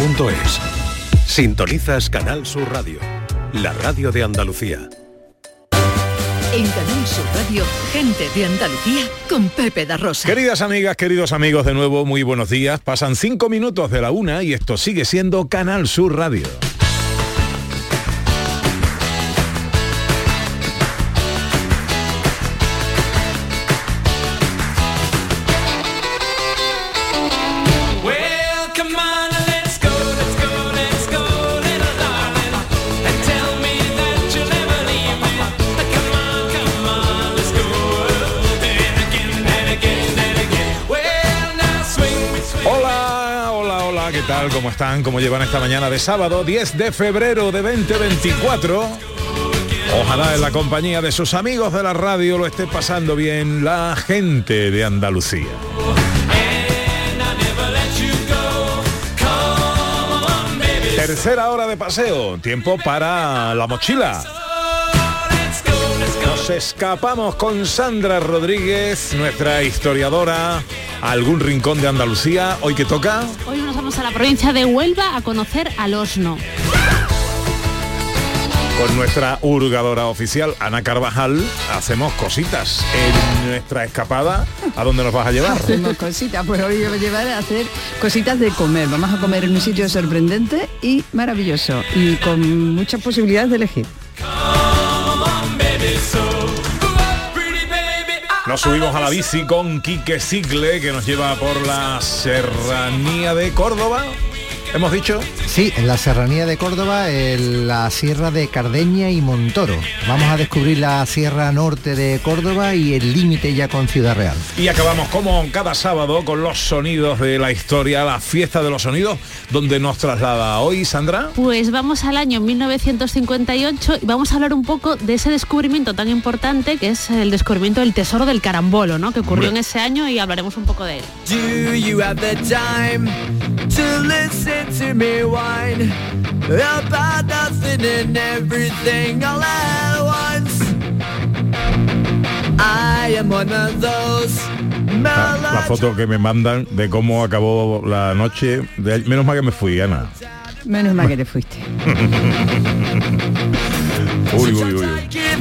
andalucía.es. Sintonizas Canal Sur Radio, la radio de Andalucía. En Canal Sur Radio, gente de Andalucía con Pepe da Rosa. Queridas amigas, queridos amigos, de nuevo muy buenos días. Pasan cinco minutos de la una y esto sigue siendo Canal Sur Radio. ¿Cómo están? ¿Cómo llevan esta mañana de sábado 10 de febrero de 2024? Ojalá en la compañía de sus amigos de la radio lo esté pasando bien la gente de Andalucía. Tercera hora de paseo, tiempo para la mochila. Nos escapamos con Sandra Rodríguez, nuestra historiadora, algún rincón de Andalucía. ¿Hoy que toca? Hoy vamos a la provincia de Huelva a conocer al Osno. Con nuestra hurgadora oficial, Ana Carvajal, hacemos cositas en nuestra escapada. ¿A dónde nos vas a llevar? Hacemos cositas, pues hoy voy a llevar a hacer cositas de comer. Vamos a comer en un sitio sorprendente y maravilloso y con muchas posibilidades de elegir. Nos subimos a la bici con Quique Sigle, que nos lleva por la serranía de Córdoba. ¿Hemos dicho? Sí, en la serranía de Córdoba, en la sierra de Cardeña y Montoro. Vamos a descubrir la sierra norte de Córdoba y el límite ya con Ciudad Real. Y acabamos como cada sábado con los sonidos de la historia, la fiesta de los sonidos, donde nos traslada hoy Sandra. Pues vamos al año 1958 y vamos a hablar un poco de ese descubrimiento tan importante que es el descubrimiento del tesoro del carambolo, ¿no? Que ocurrió en ese año y hablaremos un poco de él. To me whine about nothing and everything all at once. I am one of those la, la, foto que me mandan de cómo acabó la noche, de, menos mal que me fui, Ana. Menos mal que te fuiste. uy, uy, uy. De,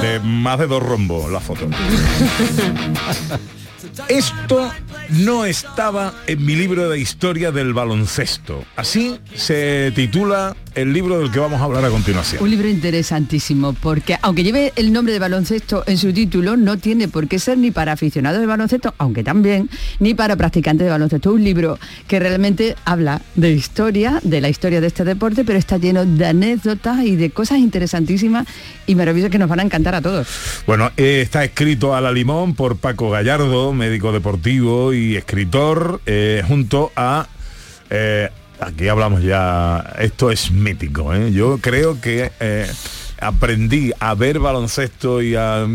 de más de dos rombos la foto. Esto no estaba en mi libro de historia del baloncesto. Así se titula el libro del que vamos a hablar a continuación. Un libro interesantísimo, porque aunque lleve el nombre de baloncesto en su título, no tiene por qué ser ni para aficionados de baloncesto, aunque también, ni para practicantes de baloncesto. Un libro que realmente habla de historia, de la historia de este deporte, pero está lleno de anécdotas y de cosas interesantísimas y maravillosas que nos van a encantar a todos. Bueno, eh, está escrito a la limón por Paco Gallardo, médico deportivo y escritor, eh, junto a... Eh, aquí hablamos ya, esto es mítico, ¿eh? yo creo que aprendí a ver baloncesto y a,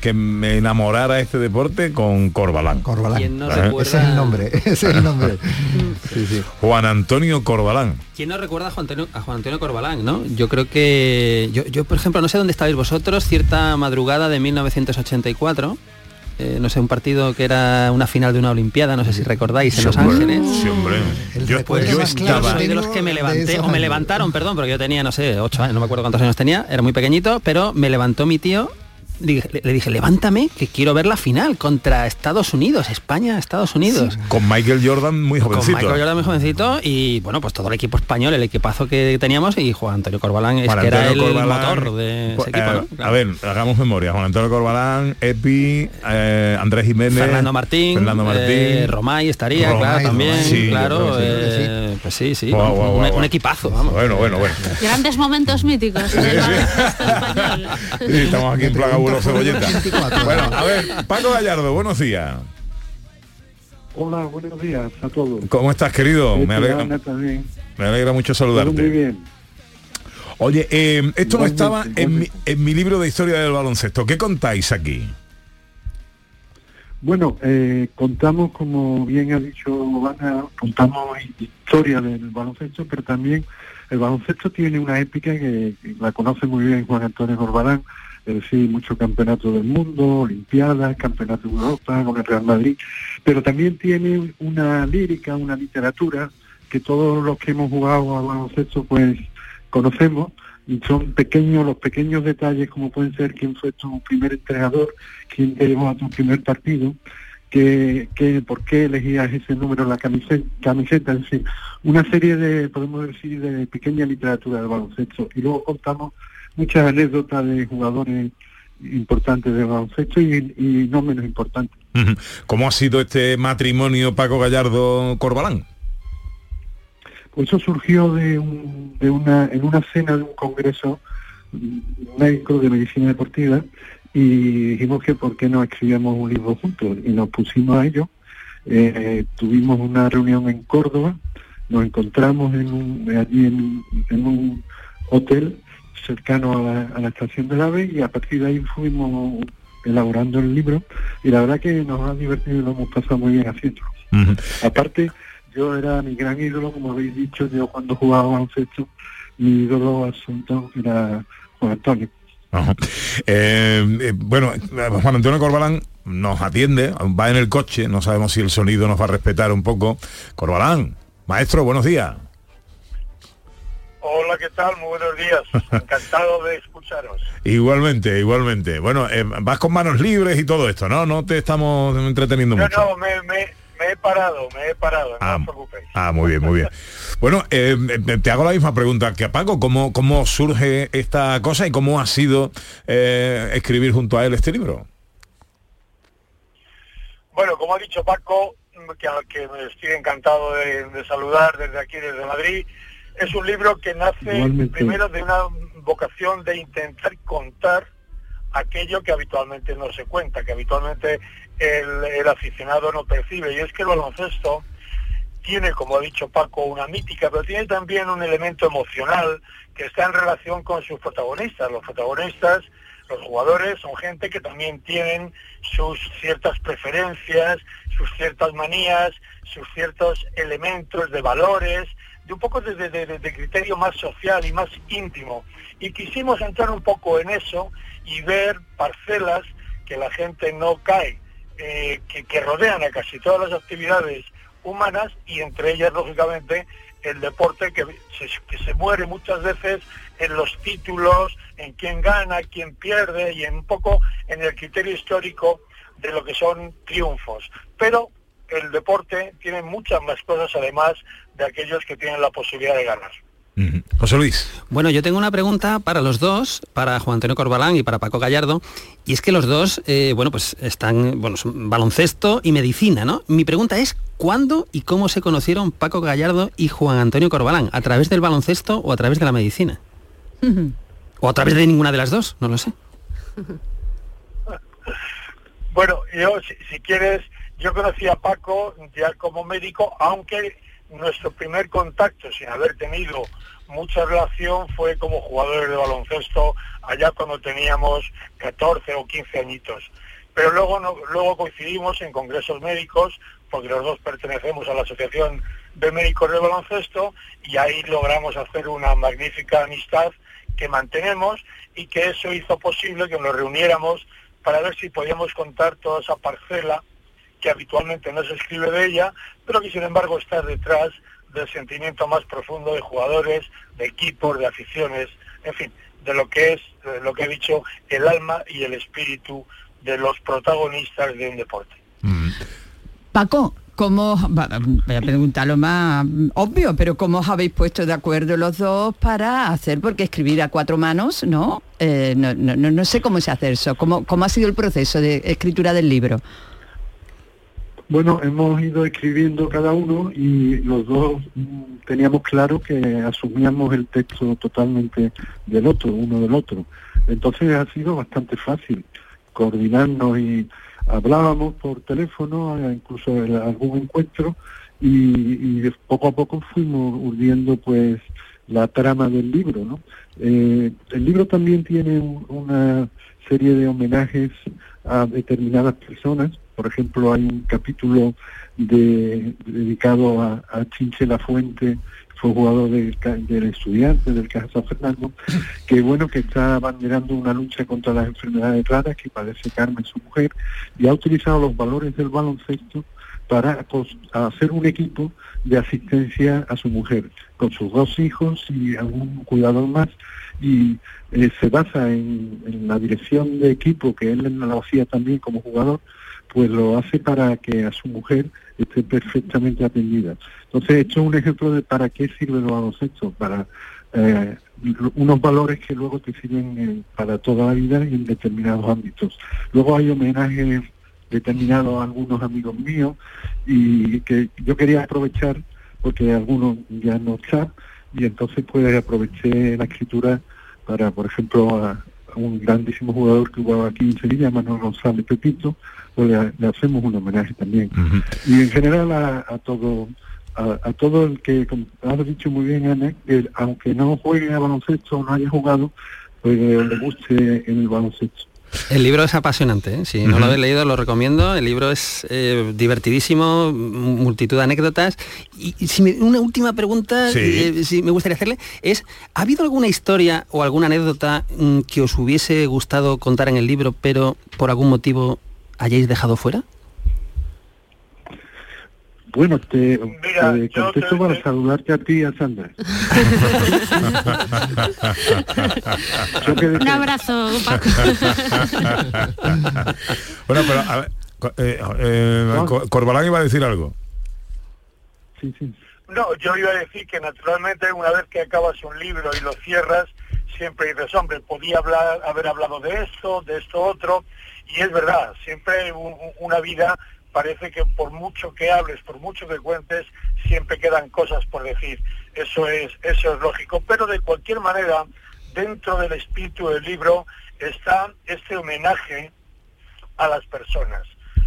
que me enamorara este deporte con Corbalán. Corbalán. Ese es el nombre, ese es el nombre. Juan Antonio Corbalán. ¿Quién no recuerda a Juan, Antonio, Corbalán, no? Yo creo que... Yo, yo, por ejemplo, no sé dónde estáis vosotros, cierta madrugada de 1984 eh, no sé, un partido que era una final de una Olimpiada, no sé si recordáis, en Los Ángeles. Sí, hombre. Yo, pues, yo estaba... de los que me levanté, o me levantaron, perdón, porque yo tenía, no sé, ocho años, no me acuerdo cuántos años tenía, era muy pequeñito, pero me levantó mi tío le, dije, levántame, que quiero ver la final contra Estados Unidos, España, Estados Unidos. Con Michael Jordan muy jovencito. Con Michael Jordan muy jovencito y bueno, pues todo el equipo español, el equipazo que teníamos y Juan Antonio Corbalán es que era el motor de ese equipo. Eh, a ver, hagamos memoria. Juan Antonio Corbalán, Epi, eh, Andrés Jiménez, Fernando Martín, Fernando Martín, eh, Romay estaría, claro, también, claro. pues sí, sí, un, equipazo, vamos. Bueno, bueno, bueno. Grandes momentos míticos. estamos aquí en Plaga bueno, a ver, Paco Gallardo, buenos días. Hola, buenos días a todos. ¿Cómo estás, querido? Me alegra, me alegra mucho saludarte. muy bien. Oye, eh, esto no estaba en mi, en mi, libro de historia del baloncesto. ¿Qué contáis aquí? Bueno, eh, contamos, como bien ha dicho Ana, contamos historia del baloncesto, pero también el baloncesto tiene una épica que, la conoce muy bien Juan Antonio Corbalán, es decir, muchos campeonatos del mundo, Olimpiadas, campeonatos de Europa, con el Real Madrid, pero también tiene una lírica, una literatura que todos los que hemos jugado al baloncesto pues conocemos son pequeños, los pequeños detalles como pueden ser quién fue tu primer entrenador, quién te llevó a tu primer partido, que, que por qué elegías ese número la camiseta, camiseta, es decir, una serie de, podemos decir, de pequeña literatura del baloncesto. Y luego contamos muchas anécdotas de jugadores importantes de baloncesto y, y no menos importantes. ¿Cómo ha sido este matrimonio Paco Gallardo Corbalán? Pues eso surgió de, de una, en una cena de un congreso médico de medicina deportiva y dijimos que por qué no escribíamos un libro juntos y nos pusimos a ello. Eh, tuvimos una reunión en Córdoba, nos encontramos en un, allí en, en un hotel cercano a la, a la, estación del AVE y a partir de ahí fuimos elaborando el libro y la verdad que nos ha divertido y lo hemos pasado muy bien haciendo. Aparte, yo era mi gran ídolo, como habéis dicho, yo cuando jugaba baloncesto, mi ídolo absoluto era Juan Antonio. Eh, eh, bueno, Juan Antonio Corbalán nos atiende, va en el coche, no sabemos si el sonido nos va a respetar un poco. Corbalán, maestro, buenos días. Hola, ¿qué tal? Muy buenos días. Encantado de escucharos. Igualmente, igualmente. Bueno, eh, vas con manos libres y todo esto, ¿no? No te estamos entreteniendo no, mucho. No, me, me, me, he parado, me he parado, ah, no os preocupéis. Ah, muy bien, muy bien. Bueno, eh, te hago la misma pregunta que a Paco. ¿Cómo, cómo surge esta cosa y cómo ha sido eh, escribir junto a él este libro? Bueno, como ha dicho Paco, que, que me estoy encantado de, de saludar desde aquí, desde Madrid, es un libro que nace Igualmente. primero de una vocación de intentar contar aquello que habitualmente no se cuenta, que habitualmente el, el, aficionado no percibe. Y es que el baloncesto tiene, como ha dicho Paco, una mítica, pero tiene también un elemento emocional que está en relación con sus protagonistas. Los protagonistas, los jugadores, son gente que también tienen sus ciertas preferencias, sus ciertas manías, sus ciertos elementos de valores, de un poco de, de, de, de, criterio más social y más íntimo. Y quisimos entrar un poco en eso y ver parcelas que la gente no cae, eh, que, que, rodean a casi todas las actividades humanas y entre ellas, lógicamente, el deporte que se, que se muere muchas veces en los títulos, en quién gana, quién pierde y en un poco en el criterio histórico de lo que son triunfos. Pero el deporte tiene muchas más cosas además de aquellos que tienen la posibilidad de ganar. José Luis. Bueno, yo tengo una pregunta para los dos, para Juan Antonio Corbalán y para Paco Gallardo, y es que los dos, eh, bueno, pues están, bueno, son baloncesto y medicina, ¿no? Mi pregunta es, ¿cuándo y cómo se conocieron Paco Gallardo y Juan Antonio Corbalán? ¿A través del baloncesto o a través de la medicina? ¿O a través de ninguna de las dos? No lo sé. bueno, yo, si, si quieres, yo conocí a Paco ya como médico, aunque nuestro primer contacto, sin haber tenido mucha relación, fue como jugadores de baloncesto allá cuando teníamos 14 o 15 añitos. Pero luego, luego coincidimos en congresos médicos, porque los dos pertenecemos a la Asociación de Médicos de Baloncesto, y ahí logramos hacer una magnífica amistad que mantenemos y que eso hizo posible que nos reuniéramos para ver si podíamos contar toda esa parcela que habitualmente no se escribe de ella, pero que sin embargo está detrás del sentimiento más profundo de jugadores, de equipos, de aficiones, en fin, de lo que es, de lo que he dicho, el alma y el espíritu de los protagonistas de un deporte. Mm. Paco, ¿cómo, voy a preguntar lo más obvio, pero cómo os habéis puesto de acuerdo los dos para hacer, porque escribir a cuatro manos, ¿no? Eh, no, no, no, sé cómo se hace eso, ¿Cómo, cómo ha sido el proceso de escritura del libro. Bueno, hemos ido escribiendo cada uno y los dos teníamos claro que asumíamos el texto totalmente del otro, uno del otro. Entonces ha sido bastante fácil coordinarnos y hablábamos por teléfono, incluso en algún encuentro, y, y poco a poco fuimos urdiendo pues la trama del libro, ¿no? Eh, el libro también tiene una serie de homenajes a determinadas personas, por ejemplo, hay un capítulo de, dedicado a, a Chinche La Fuente, fue jugador del, del estudiante del Caja San Fernando, que bueno, que está abanderando una lucha contra las enfermedades raras que padece Carmen, su mujer, y ha utilizado los valores del baloncesto para hacer un equipo de asistencia a su mujer, con sus dos hijos y algún cuidador más, y eh, se basa en, la dirección de equipo que él lo hacía también como jugador, pues lo hace para que a su mujer esté perfectamente atendida. Entonces, esto es un ejemplo de para qué sirve el baloncesto, para eh, unos valores que luego te sirven eh, para toda la vida en determinados ámbitos. Luego hay homenajes determinados a algunos amigos míos y que yo quería aprovechar porque algunos ya no están y entonces pues aproveché la escritura para, por ejemplo, a, un grandísimo jugador que jugaba aquí en Sevilla, Manuel González Pepito, pues le, hacemos un homenaje también. Y en general a, todo a, todo el que, como has dicho muy bien, Ana, que aunque no juegue a baloncesto o no haya jugado, pues le guste en el baloncesto. El libro es apasionante, ¿eh? si no lo habéis leído lo recomiendo. El libro es eh, divertidísimo, multitud de anécdotas. Y, si una última pregunta, eh, si me gustaría hacerle, es, ¿ha habido alguna historia o alguna anécdota mm, que os hubiese gustado contar en el libro, pero por algún motivo hayáis dejado fuera? Bueno, te, contesto para saludarte a ti y a Sandra. Un abrazo, Paco. bueno, pero a ver, eh, eh, Corbalán iba a decir algo. Sí, sí. No, yo iba a decir que naturalmente una vez que acabas un libro y lo cierras, siempre dices, hombre, podía hablar, haber hablado de esto, de esto otro, y es verdad, siempre una vida parece que por mucho que hables, por mucho que cuentes, siempre quedan cosas por decir. Eso es, eso es lógico. Pero de cualquier manera, dentro del espíritu del libro está este homenaje a las personas.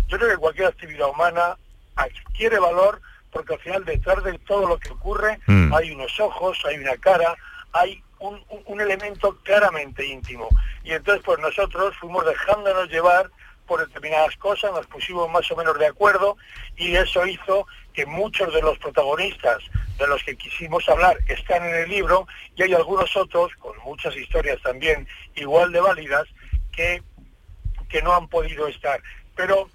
Yo creo que cualquier actividad humana adquiere valor porque al final detrás de todo lo que ocurre mm. hay unos ojos, hay una cara, hay un, un, elemento claramente íntimo. Y entonces pues nosotros fuimos dejándonos llevar por determinadas cosas, nos pusimos más o menos de acuerdo y eso hizo que muchos de los protagonistas de los que quisimos hablar están en el libro y hay algunos otros, con muchas historias también igual de válidas, que, que no han podido estar. Pero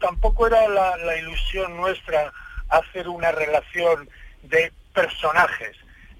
tampoco era la, ilusión nuestra hacer una relación de personajes,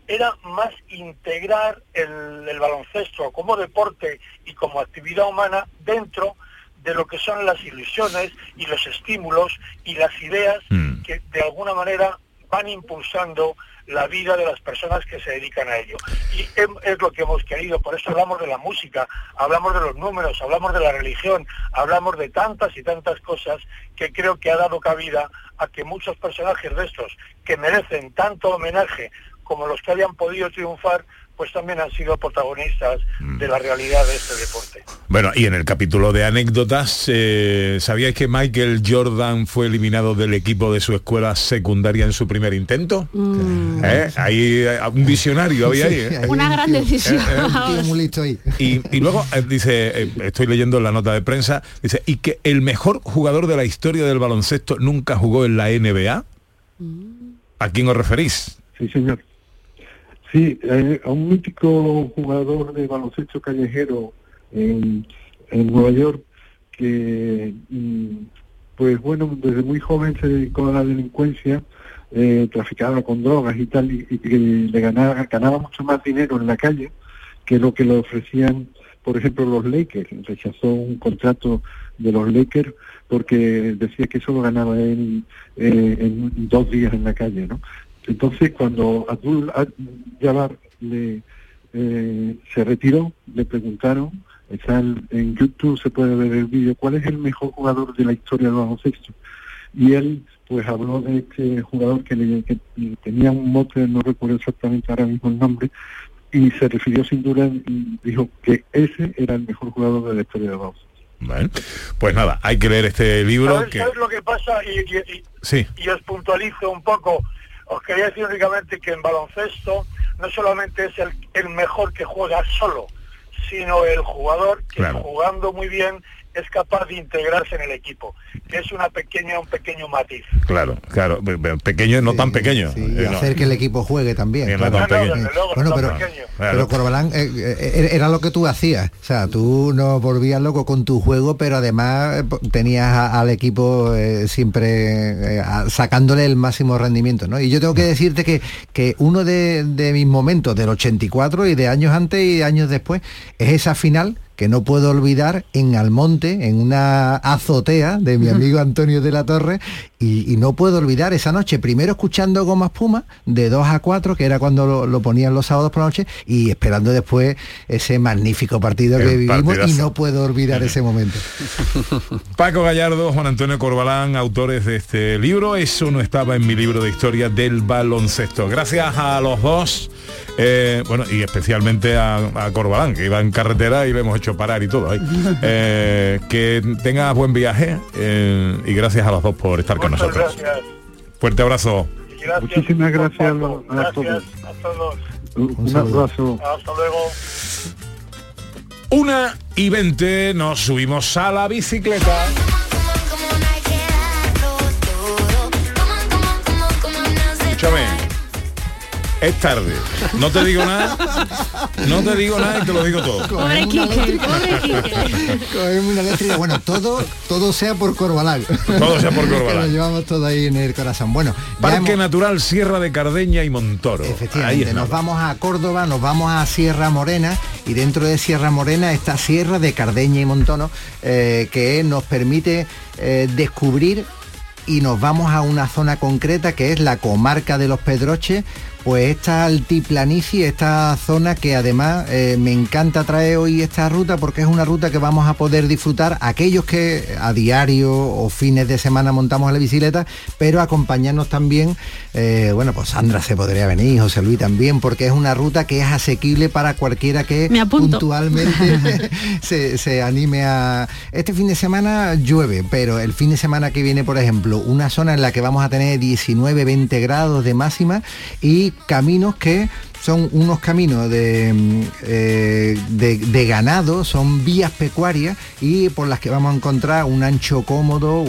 era más integrar el, el, baloncesto como deporte y como actividad humana dentro de lo que son las ilusiones y los estímulos y las ideas mm. que de alguna manera van impulsando la vida de las personas que se dedican a ello. Y es lo que hemos querido, por eso hablamos de la música, hablamos de los números, hablamos de la religión, hablamos de tantas y tantas cosas que creo que ha dado cabida a que muchos personajes de estos, que merecen tanto homenaje como los que hayan podido triunfar, pues también han sido protagonistas mm. de la realidad de este deporte. Bueno, y en el capítulo de anécdotas, eh, ¿sabíais que Michael Jordan fue eliminado del equipo de su escuela secundaria en su primer intento? Mm. ¿Eh? Ahí eh, un visionario había ahí. Una gran decisión. Y, luego dice, estoy leyendo la nota de prensa, dice, y que el mejor jugador de la historia del baloncesto nunca jugó en la NBA. Mm. ¿A quién os referís? Sí, señor. Sí, eh, a un mítico jugador de baloncesto callejero en, Nueva York que, mm, pues bueno, desde muy joven se dedicó a la delincuencia, eh, traficaba con drogas y tal, y, le ganaba, ganaba mucho más dinero en la calle que lo que le ofrecían, por ejemplo, los Lakers. Rechazó un contrato de los Lakers porque decía que eso lo ganaba él eh, en dos días en la calle, ¿no? Entonces, cuando Abdul Jabbar le, eh, se retiró, le preguntaron, está en YouTube se puede ver el vídeo, ¿cuál es el mejor jugador de la historia del baloncesto? Y él pues habló de este jugador que, le, tenía un mote, no recuerdo exactamente ahora mismo el nombre, y se refirió sin duda y dijo que ese era el mejor jugador de la historia del baloncesto. Bueno, pues nada, hay que leer este libro. ¿Sabes, que... lo que pasa? Y, sí. y os puntualizo un poco os quería decir únicamente que en baloncesto no solamente es el, mejor que juega solo, sino el jugador que jugando muy bien es capaz de integrarse en el equipo, que es una pequeña, un pequeño matiz. Claro, claro, pequeño, no tan pequeño. y hacer que el equipo juegue también. bueno, pero, pero Corbalán, eh, eh, era lo que tú hacías, o sea, tú no volvías loco con tu juego, pero además tenías al equipo siempre sacándole el máximo rendimiento, ¿no? Y yo tengo que decirte que, que uno de, de mis momentos del 84 y de años antes y años después es esa final que no puedo olvidar en Almonte, en una azotea de mi amigo Antonio de la Torre, y, no puedo olvidar esa noche, primero escuchando Goma Espuma, de 2 a 4, que era cuando lo, ponían los sábados por la noche, y esperando después ese magnífico partido que vivimos, y no puedo olvidar ese momento. Paco Gallardo, Juan Antonio Corbalán, autores de este libro, eso no estaba en mi libro de historia del baloncesto. Gracias a los dos. Eh, bueno, y especialmente a, Corbalán, que iba en carretera y le hemos hecho parar y todo ahí. Eh, que tenga buen viaje eh, y gracias a los dos por estar con nosotros. Fuerte abrazo. Muchísimas gracias, a, todos. Un, abrazo. Hasta luego. Una y veinte nos subimos a la bicicleta. Es tarde. No te digo nada. No te digo nada y te lo digo todo. Pobre una eléctrica. Bueno, todo, todo sea por Corbalán. Todo sea por Corbalán. Lo llevamos todo ahí en el corazón. Bueno, Parque Natural Sierra de Cardeña y Montoro. Efectivamente, nos vamos a Córdoba, nos vamos a Sierra Morena y dentro de Sierra Morena está Sierra de Cardeña y Montono, eh, que nos permite eh, descubrir y nos vamos a una zona concreta que es la comarca de los Pedroches, pues esta altiplanicie, esta zona que además eh, me encanta traer hoy esta ruta porque es una ruta que vamos a poder disfrutar aquellos que a diario o fines de semana montamos la bicicleta, pero acompañarnos también, eh, bueno, pues Sandra se podría venir, José Luis también, porque es una ruta que es asequible para cualquiera que puntualmente se, se anime a... Este fin de semana llueve, pero el fin de semana que viene, por ejemplo, una zona en la que vamos a tener 19, 20 grados de máxima y caminos que son unos caminos de, mm, eh, de, ganado, son vías pecuarias y por las que vamos a encontrar un ancho cómodo,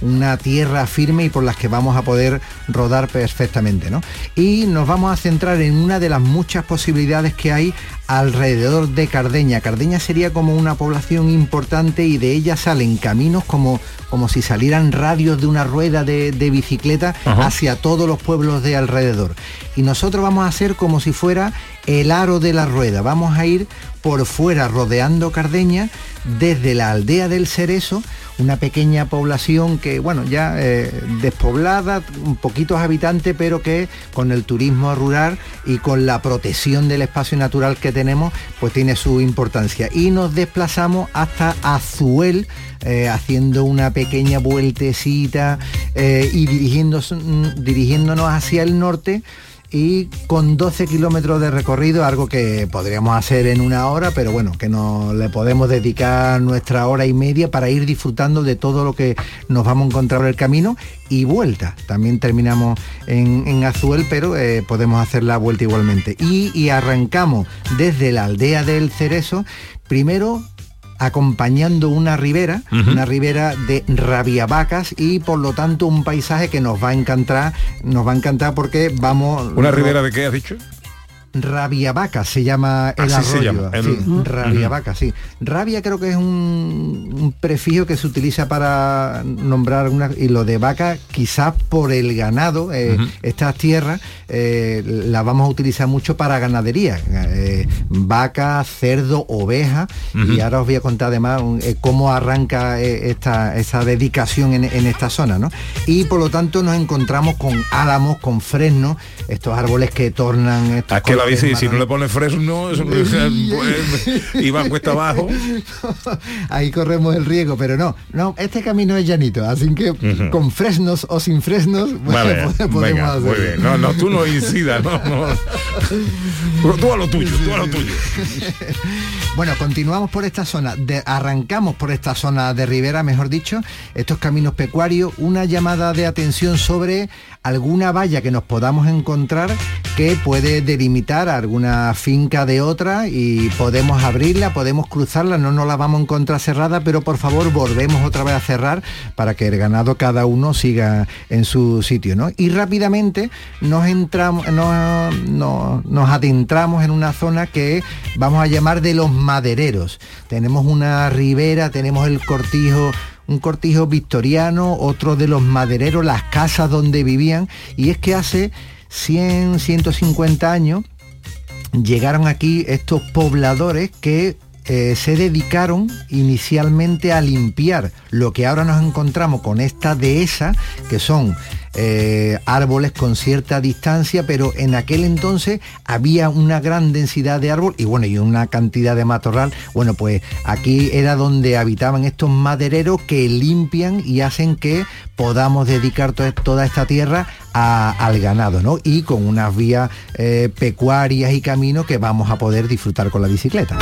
una tierra firme y por las que vamos a poder rodar perfectamente. ¿no? Y nos vamos a centrar en una de las muchas posibilidades que hay alrededor de Cardeña. Cardeña sería como una población importante y de ella salen caminos como, como si salieran radios de una rueda de, bicicleta hacia todos los pueblos de alrededor. Y nosotros vamos a hacer como si fuera el aro de la rueda. Vamos a ir por fuera rodeando Cardeña desde la aldea del Cerezo una pequeña población que, bueno, ya eh, despoblada, poquitos habitantes, pero que con el turismo rural y con la protección del espacio natural que tenemos, pues tiene su importancia. Y nos desplazamos hasta Azuel, eh, haciendo una pequeña vueltecita eh, y dirigiéndonos hacia el norte y con 12 kilómetros de recorrido, algo que podríamos hacer en una hora, pero bueno, que nos le podemos dedicar nuestra hora y media para ir disfrutando de todo lo que nos vamos a encontrar en el camino y vuelta. También terminamos en, Azuel, pero eh, podemos hacer la vuelta igualmente. Y, y arrancamos desde la aldea del Cerezo, primero acompañando una ribera, una ribera de rabiavacas y por lo tanto un paisaje que nos va a encantar, nos va a encantar porque vamos... ¿Una ribera de qué has dicho? Rabiavaca se llama el arroyo. Se llama. Sí, Rabiavaca, sí. Rabia creo que es un, prefijo que se utiliza para nombrar una y lo de vaca quizás por el ganado. Eh, estas tierras eh, las vamos a utilizar mucho para ganadería. Eh, vaca, cerdo, oveja. Y ahora os voy a contar además cómo arranca esta, esa dedicación en, esta zona. ¿no? Y por lo tanto nos encontramos con álamos, con fresnos, estos árboles que tornan estos si no le pone fresno, eso y va cuesta abajo. Ahí corremos el riesgo, pero no, no, este camino es llanito, así que con fresnos o sin fresnos, podemos Muy bien. No, no, tú no incidas, no, tú a lo tuyo, tú a lo tuyo. bueno, continuamos por esta zona, de, arrancamos por esta zona de Ribera, mejor dicho, estos caminos pecuarios, una llamada de atención sobre alguna valla que nos podamos encontrar que puede delimitar alguna finca de otra y podemos abrirla, podemos cruzarla, no nos la vamos a encontrar cerrada, pero por favor volvemos otra vez a cerrar para que el ganado cada uno siga en su sitio. ¿no? Y rápidamente nos, entramos, nos adentramos en una zona que vamos a llamar de los madereros. Tenemos una ribera, tenemos el cortijo un cortijo victoriano, otro de los madereros, las casas donde vivían, y es que hace 100, 150 años llegaron aquí estos pobladores que eh, se dedicaron inicialmente a limpiar lo que ahora nos encontramos con esta dehesa, que son eh, árboles con cierta distancia, pero en aquel entonces había una gran densidad de árbol y bueno, y una cantidad de matorral. Bueno, pues aquí era donde habitaban estos madereros que limpian y hacen que podamos dedicar toda esta tierra al ganado, ¿no? Y con unas vías eh, pecuarias y caminos que vamos a poder disfrutar con la bicicleta.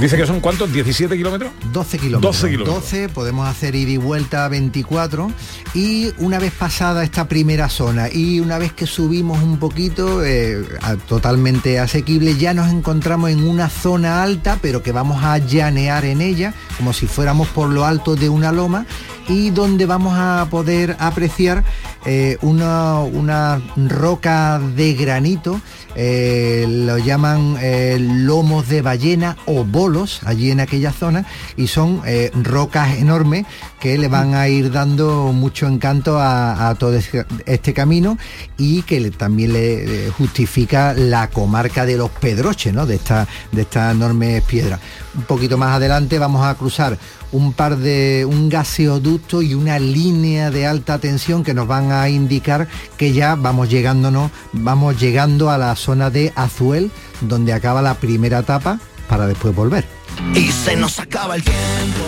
Dice que son cuántos, 17 kilómetros? 12 kilómetros. 12 kilómetros. 12, podemos hacer ida y vuelta 24 y una vez pasada esta primera zona y una vez que subimos un poquito, eh, totalmente asequible, ya nos encontramos en una zona alta, pero que vamos a llanear en ella, como si fuéramos por lo alto de una loma y donde vamos a poder apreciar eh, una, una roca de granito eh, lo llaman eh, lomos de ballena o bolos allí en aquella zona y son rocas enormes que le van a ir dando mucho encanto a, todo este camino y que también le justifica la comarca de los Pedroches, ¿no? de, esta, de estas enormes piedras. Un poquito más adelante vamos a cruzar un par de un gaseoducto y una línea de alta tensión que nos van a indicar que ya vamos llegándonos, vamos llegando a la zona de Azuel, donde acaba la primera etapa para después volver. Y se nos acaba el tiempo,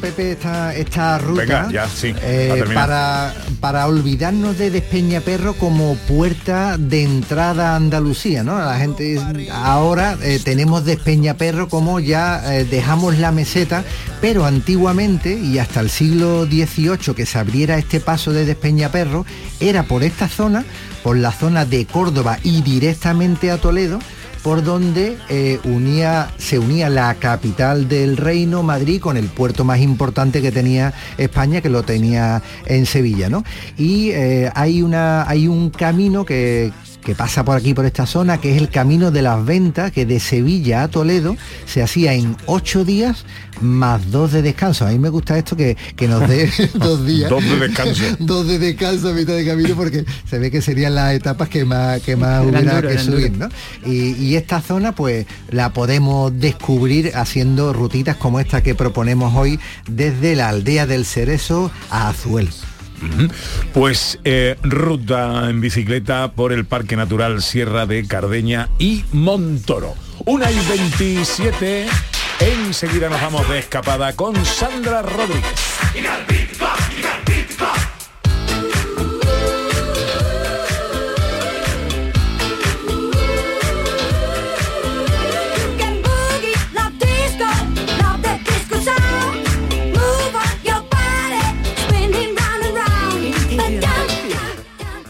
Pepe, esta, esta ruta eh, para, para olvidarnos de Despeñaperro como puerta de entrada a Andalucía, ¿no? La gente ahora eh, tenemos Despeñaperro como ya eh, dejamos la meseta, pero antiguamente y hasta el siglo XVIII que se abriera este paso de Despeñaperro era por esta zona, por la zona de Córdoba y directamente a Toledo por donde eh, unía, se unía la capital del reino, Madrid, con el puerto más importante que tenía España, que lo tenía en Sevilla. ¿no? Y eh, hay, una, hay un camino que, que pasa por aquí, por esta zona, que es el camino de las ventas, que de Sevilla a Toledo se hacía en ocho días más dos de descanso. A mí me gusta esto que, nos dé dos días. dos de descanso. dos de descanso a mitad de camino, porque se ve que serían las etapas que más, que más hubiera que subir, ¿no? Y, y esta zona, pues, la podemos descubrir haciendo rutitas como esta que proponemos hoy desde la aldea del Cerezo a Azuel. Pues eh, ruta en bicicleta por el Parque Natural Sierra de Cardeña y Montoro. Una y 27. Enseguida nos vamos de escapada con Sandra Rodríguez.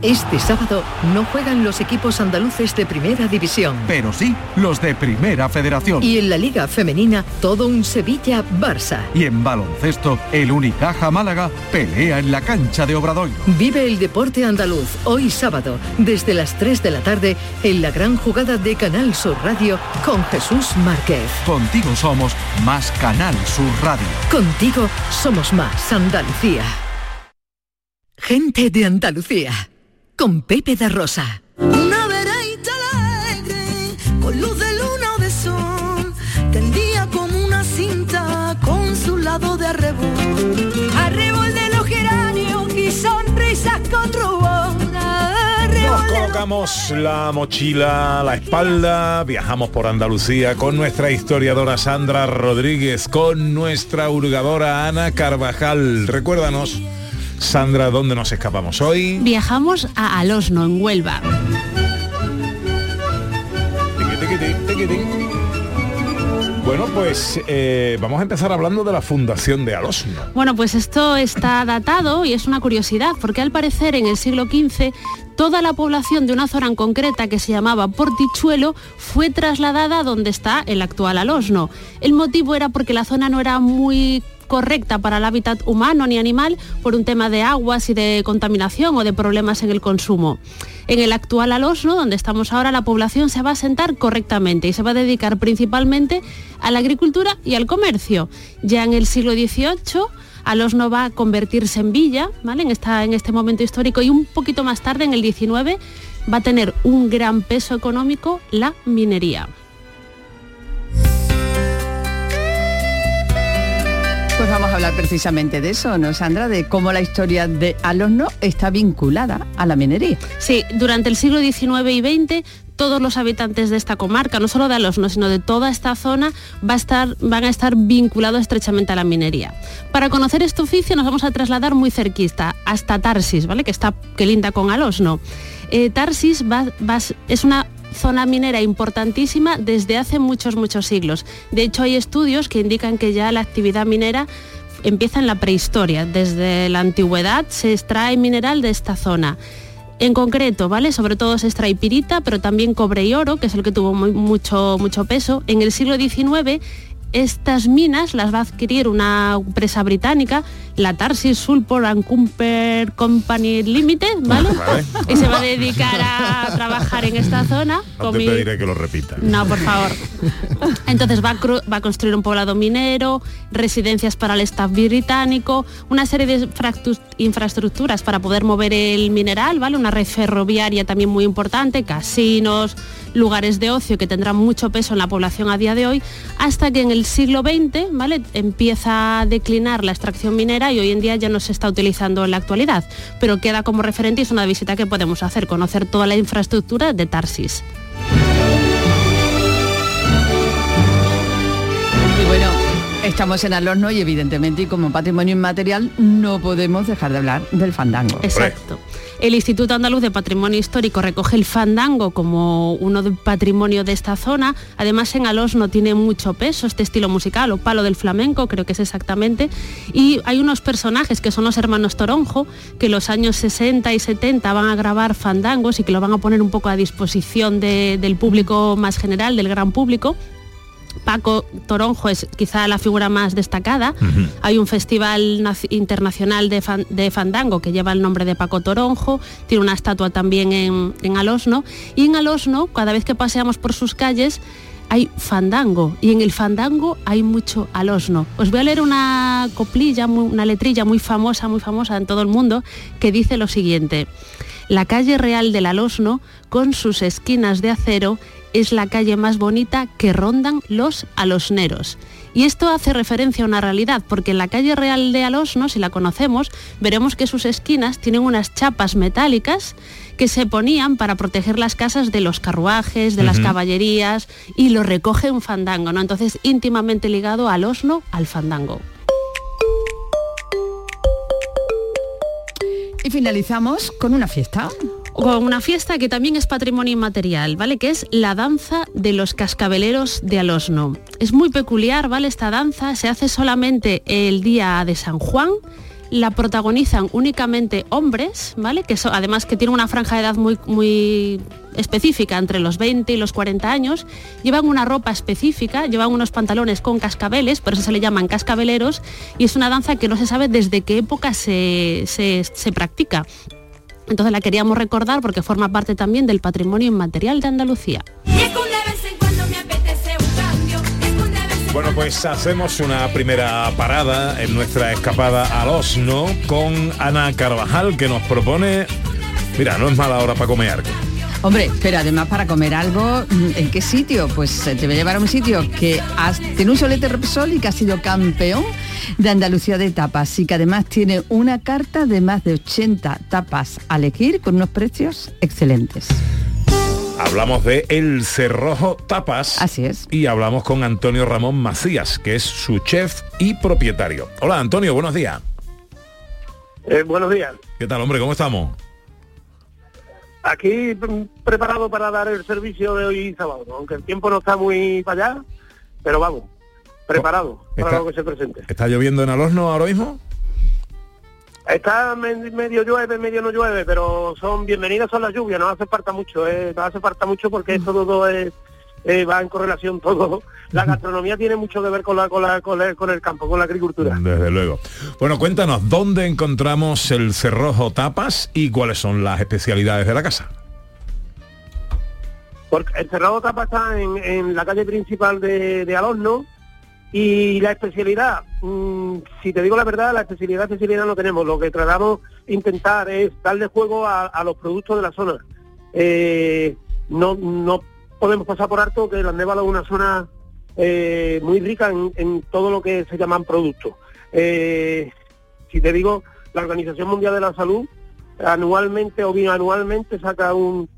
Este sábado no juegan los equipos andaluces de primera división. Pero sí los de primera federación. Y en la liga femenina todo un Sevilla-Barça. Y en baloncesto el Unicaja Málaga pelea en la cancha de Obradoiro. Vive el deporte andaluz hoy sábado desde las 3 de la tarde en la gran jugada de Canal Sur Radio con Jesús Márquez. Contigo somos más Canal Sur Radio. Contigo somos más Andalucía. Gente de Andalucía con Pepe de Rosa. Una vereita alegre, con luz de luna o de sol, tendía como una cinta con su lado de arrebol. Arrebol de los geranios y sonrisas con rubor. Nos colocamos la mochila a la espalda, viajamos por Andalucía con nuestra historiadora Sandra Rodríguez, con nuestra hurgadora Ana Carvajal. Recuérdanos Sandra, ¿dónde nos escapamos hoy? Viajamos a Alosno, en Huelva. Bueno, pues eh, vamos a empezar hablando de la fundación de Alosno. Bueno, pues esto está datado y es una curiosidad, porque al parecer en el siglo XV toda la población de una zona en concreta que se llamaba Portichuelo fue trasladada a donde está el actual Alosno. El motivo era porque la zona no era muy correcta para el hábitat humano ni animal por un tema de aguas y de contaminación o de problemas en el consumo. En el actual Alosno, donde estamos ahora, la población se va a sentar correctamente y se va a dedicar principalmente a la agricultura y al comercio. Ya en el siglo XVIII, Alosno va a convertirse en villa, ¿vale? En, en este momento histórico y un poquito más tarde, en el XIX, va a tener un gran peso económico la minería. Vamos a hablar precisamente de eso, ¿no, Sandra? De cómo la historia de Alosno está vinculada a la minería. Sí, durante el siglo XIX y XX todos los habitantes de esta comarca, no solo de Alosno, sino de toda esta zona, va a estar, van a estar vinculados estrechamente a la minería. Para conocer este oficio nos vamos a trasladar muy cerquista, hasta Tarsis, ¿vale? que está que linda con Alosno. Eh, Tarsis va, es una zona minera importantísima desde hace muchos, muchos siglos. De hecho, hay estudios que indican que ya la actividad minera empieza en la prehistoria. Desde la antigüedad se extrae mineral de esta zona. En concreto, ¿vale? Sobre todo se extrae pirita, pero también cobre y oro, que es el que tuvo mucho, mucho peso. En el siglo XIX estas minas las va a adquirir una empresa británica, la Tarsis Sulphur and Cumper Company Limited, ¿vale? Y se va a dedicar a trabajar en esta zona. No te pediré que lo repita. No, por favor. Entonces va a, va a, construir un poblado minero, residencias para el staff británico, una serie de infraestructuras para poder mover el mineral, ¿vale? Una red ferroviaria también muy importante, casinos, lugares de ocio que tendrán mucho peso en la población a día de hoy, hasta que en el siglo XX ¿vale? empieza a declinar la extracción minera y hoy en día ya no se está utilizando en la actualidad, pero queda como referente y es una visita que podemos hacer, conocer toda la infraestructura de Tarsis. Y bueno, Estamos en Alorno y evidentemente y como patrimonio inmaterial no podemos dejar de hablar del fandango. Exacto. El Instituto Andaluz de Patrimonio Histórico recoge el fandango como uno del patrimonio de esta zona. Además, en Alosno tiene mucho peso este estilo musical, o palo del flamenco, creo que es exactamente. Y hay unos personajes que son los hermanos Toronjo, que en los años 60 y 70 van a grabar fandangos y que lo van a poner un poco a disposición del público más general, del gran público. Paco Toronjo es quizá la figura más destacada. Hay un festival internacional de, fandango que lleva el nombre de Paco Toronjo, tiene una estatua también en, en Alosno. Y en Alosno, cada vez que paseamos por sus calles, hay fandango y en el fandango hay mucho alosno. Os voy a leer una coplilla, una letrilla muy famosa, muy famosa en todo el mundo, que dice lo siguiente. La calle real del alosno, con sus esquinas de acero, es la calle más bonita que rondan los alosneros. Y esto hace referencia a una realidad, porque en la calle real de Alosno, si la conocemos, veremos que sus esquinas tienen unas chapas metálicas que se ponían para proteger las casas de los carruajes, de las caballerías, y lo recoge un fandango, ¿no? Entonces, íntimamente ligado al osno, al fandango. Y finalizamos con una fiesta con una fiesta que también es patrimonio inmaterial, ¿vale? Que es la danza de los cascabeleros de Alosno. Es muy peculiar, ¿vale? Esta danza se hace solamente el día de San Juan, la protagonizan únicamente hombres, ¿vale? Que además que tienen una franja de edad muy, muy específica, entre los 20 y los 40 años, llevan una ropa específica, llevan unos pantalones con cascabeles, por eso se le llaman cascabeleros, y es una danza que no se sabe desde qué época se, se practica. Entonces la queríamos recordar porque forma parte también del patrimonio inmaterial de Andalucía. Bueno, pues hacemos una primera parada en nuestra escapada al Osno con Ana Carvajal que nos propone, mira, no es mala hora para comer algo. Hombre, pero además para comer algo, ¿en qué sitio? Pues te voy a llevar a un sitio que tiene un solete Repsol y que ha sido campeón de Andalucía de tapas y que además tiene una carta de más de 80 tapas a elegir con unos precios excelentes. Hablamos de El Cerrojo Tapas. Así es. Y hablamos con Antonio Ramón Macías, que es su chef y propietario. Hola Antonio, buenos días. Eh, buenos días. ¿Qué tal, hombre? ¿Cómo estamos? Aquí mm, preparado para dar el servicio de hoy sábado, aunque el tiempo no está muy para allá, pero vamos, preparado para lo que se presente. ¿Está lloviendo en Alosno ahora mismo? Está medio llueve, medio no llueve, pero son bienvenidas son las lluvias, no hace falta mucho, eh, no hace falta mucho porque eso todo es, eh, va en correlación todo. La gastronomía tiene mucho que ver con la, con la, con el, con el campo, con la agricultura. Desde luego. Bueno, cuéntanos, ¿dónde encontramos el cerrojo tapas y cuáles son las especialidades de la casa? Porque el cerrojo tapas está en, en la calle principal de, de Alorno, y la especialidad, mm, si te digo la verdad, la especialidad, especialidad no tenemos. Lo que tratamos intentar es darle juego a, los productos de la zona. Eh, no, no podemos pasar por alto que la Névala es una zona eh, muy rica en, todo lo que se llaman productos. Eh, si te digo, la Organización Mundial de la Salud anualmente o bien anualmente saca un,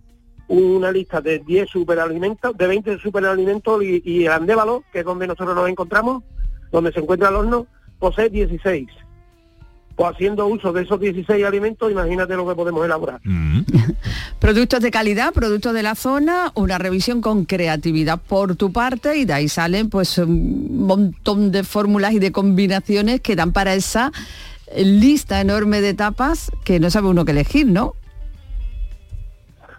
una lista de 10 superalimentos, de 20 superalimentos y, y el Andévalo, que es donde nosotros nos encontramos, donde se encuentra el horno, posee 16. Pues haciendo uso de esos 16 alimentos, imagínate lo que podemos elaborar. Mm. productos de calidad, productos de la zona, una revisión con creatividad por tu parte y de ahí salen pues un montón de fórmulas y de combinaciones que dan para esa lista enorme de tapas que no sabe uno qué elegir, ¿no?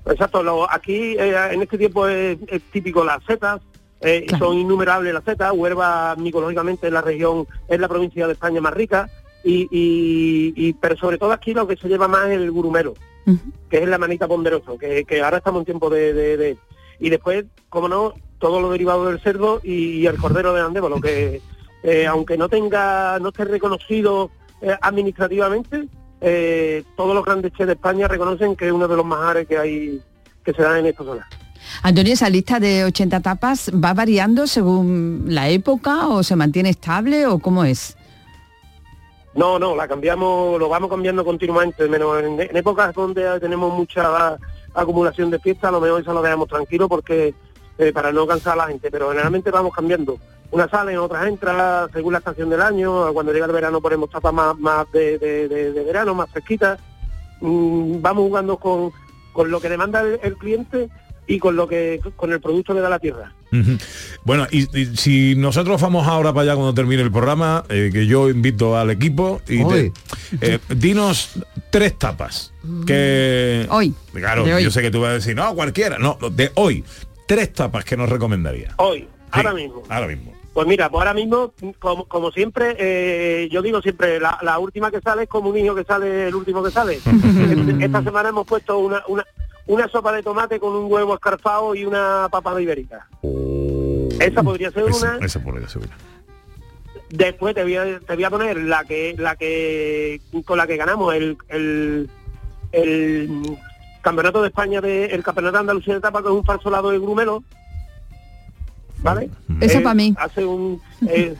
Exacto, aquí eh, en este tiempo es, típico las setas, eh, son innumerables las setas, Huerva micológicamente en la región, es la provincia de España más rica, y, pero sobre todo aquí lo que se lleva más es el gurumero, que es la manita ponderosa, que, ahora estamos en tiempo de, Y después, como no, todo lo derivado del cerdo y, el cordero de Andévalo, que eh, aunque no tenga, no esté reconocido administrativamente, eh, todos los grandes chefs de España reconocen que es uno de los majares que hay que se dan en esta zona. Antonio, esa lista de 80 tapas va variando según la época o se mantiene estable o cómo es? No, no, la cambiamos, lo vamos cambiando continuamente, menos en, épocas donde tenemos mucha acumulación de fiesta, a lo mejor eso lo dejamos tranquilo porque eh, para no cansar a la gente, pero generalmente vamos cambiando unas salen, otras entran, según la estación del año, cuando llega el verano ponemos tapas más, más de, verano, más fresquitas, mm, vamos jugando con, con lo que demanda el, cliente y con lo que con el producto que da la tierra. Bueno, y, si nosotros vamos ahora para allá cuando termine el programa, eh, que yo invito al equipo y eh, dinos tres tapas que hoy. Claro, yo sé que tú vas a decir, no, cualquiera, no, de hoy, tres tapas que nos recomendaría. Hoy, ahora mismo. Ahora mismo. Pues mira, pues ahora mismo, como, como siempre, eh, yo digo siempre, la, última que sale es como un niño que sale el último que sale. Esta semana hemos puesto una, una, una sopa de tomate con un huevo escarfado y una papada ibérica. Oh. esa podría ser una. Esa podría ser una. Después te voy a, te voy a poner la que la que con la que ganamos el, el, el campeonato de España de el campeonato de Andalucía de etapa que es un falso lado de grumelo ¿vale? Eso para mí. Hace un, eh,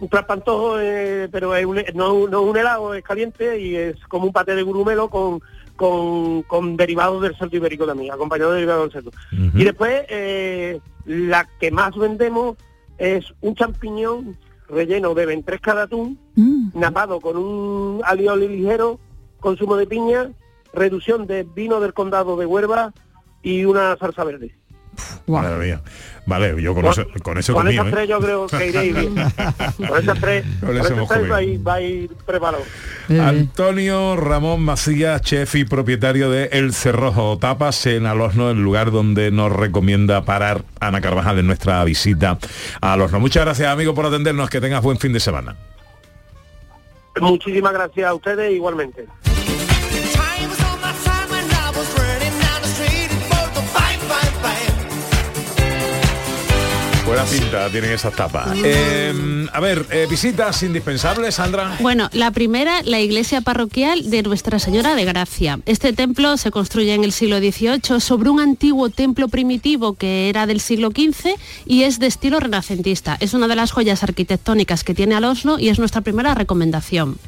un traspantojo, eh, pero es un, no, no un helado, es caliente y es como un paté de gurumelo con, con, con derivados del cerdo ibérico también, acompañado de derivados del cerdo. Y después, eh, la que más vendemos es un champiñón relleno de ventresca de atún, mm. napado con un alioli ligero, consumo de piña, reducción de vino del condado de Huerva y una salsa verde. Madre mía. Vale, yo con, eso, con eso Con esas ¿eh? tres yo creo que iréis bien. con esas tres, con esas tres va, a ir, va a ir preparado. Antonio Ramón Macías, chef y propietario de El Cerrojo Tapas en Alosno, el lugar donde nos recomienda parar Ana Carvajal en nuestra visita a Alosno. Muchas gracias, amigo, por atendernos. Que tengas buen fin de semana. Muchísimas gracias a ustedes igualmente. Buena pinta tienen esas tapas. Eh, a ver, eh, visitas indispensables, Sandra. Bueno, la primera, la iglesia parroquial de Nuestra Señora de Gracia. Este templo se construye en el siglo XVIII sobre un antiguo templo primitivo que era del siglo XV y es de estilo renacentista. Es una de las joyas arquitectónicas que tiene al Oslo y es nuestra primera recomendación.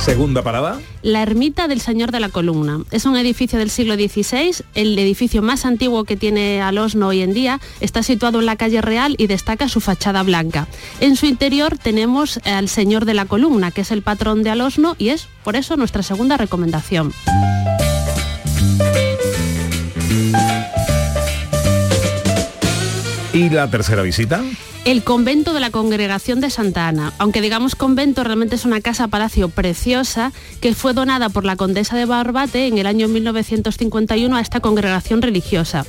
Segunda parada. La ermita del Señor de la Columna. Es un edificio del siglo XVI, el edificio más antiguo que tiene al Osno hoy en día. Está situado en la calle Real y destaca su fachada blanca. En su interior tenemos al Señor de la Columna, que es el patrón de Alosno y es por eso nuestra segunda recomendación. ¿Y la tercera visita? El convento de la Congregación de Santa Ana. Aunque digamos convento, realmente es una casa-palacio preciosa que fue donada por la condesa de Barbate en el año 1951 a esta congregación religiosa.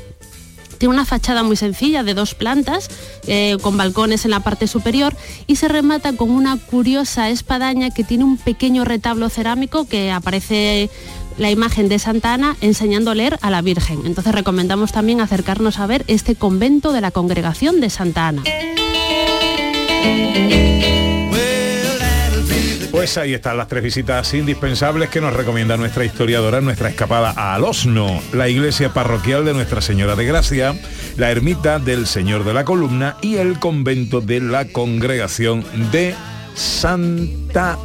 Tiene una fachada muy sencilla de dos plantas, eh, con balcones en la parte superior y se remata con una curiosa espadaña que tiene un pequeño retablo cerámico que aparece la imagen de Santa Ana enseñando a leer a la Virgen. Entonces recomendamos también acercarnos a ver este convento de la congregación de Santa Ana. Pues ahí están las tres visitas indispensables que nos recomienda nuestra historiadora nuestra escapada a Alosno, la iglesia parroquial de Nuestra Señora de Gracia, la ermita del Señor de la Columna y el convento de la congregación de Santa